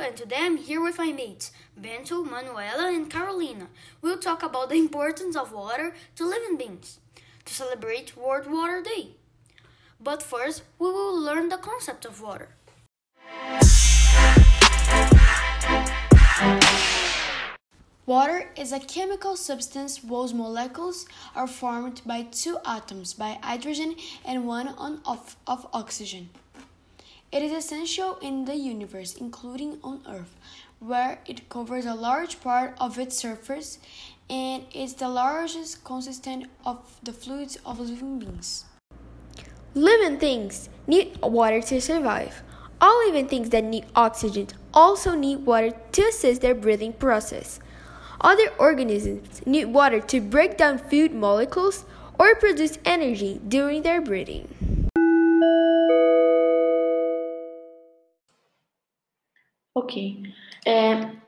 and today I'm here with my mates, Bento, Manuela, and Carolina. We'll talk about the importance of water to living beings to celebrate World Water Day. But first, we will learn the concept of water. Water is a chemical substance whose molecules are formed by two atoms by hydrogen and one on of, of oxygen. It is essential in the universe, including on Earth, where it covers a large part of its surface and is the largest consistent of the fluids of living beings. Living things need water to survive. All living things that need oxygen also need water to assist their breathing process. Other organisms need water to break down food molecules or produce energy during their breathing. Okay. Um,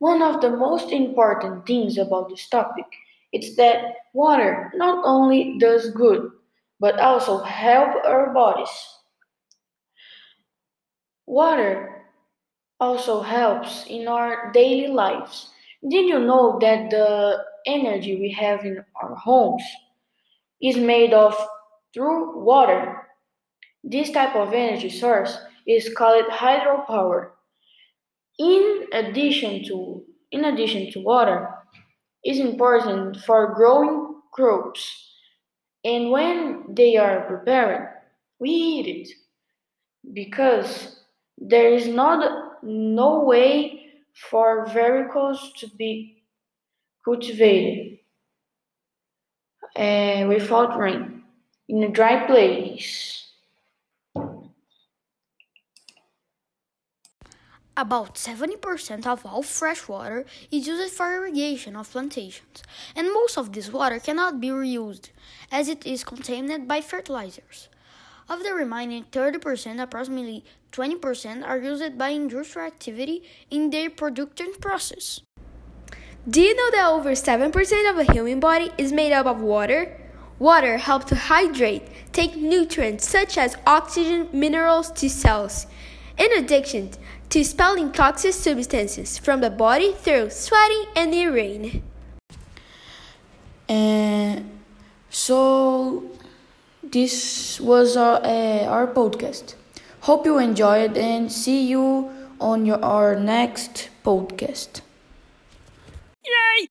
one of the most important things about this topic is that water not only does good, but also help our bodies. Water also helps in our daily lives. Did you know that the energy we have in our homes is made of through water? This type of energy source is called hydropower. In addition to in addition to water, is important for growing crops. And when they are prepared, we eat it because there is not no way for vegetables to be cultivated uh, without rain in a dry place. About 70% of all fresh water is used for irrigation of plantations, and most of this water cannot be reused as it is contaminated by fertilizers. Of the remaining 30%, approximately 20% are used by industrial activity in their production process. Do you know that over 7% of a human body is made up of water? Water helps to hydrate, take nutrients such as oxygen, minerals to cells. In addition to expelling toxic substances from the body through sweating and urine. And so, this was our, uh, our podcast. Hope you enjoyed and see you on your, our next podcast. Yay!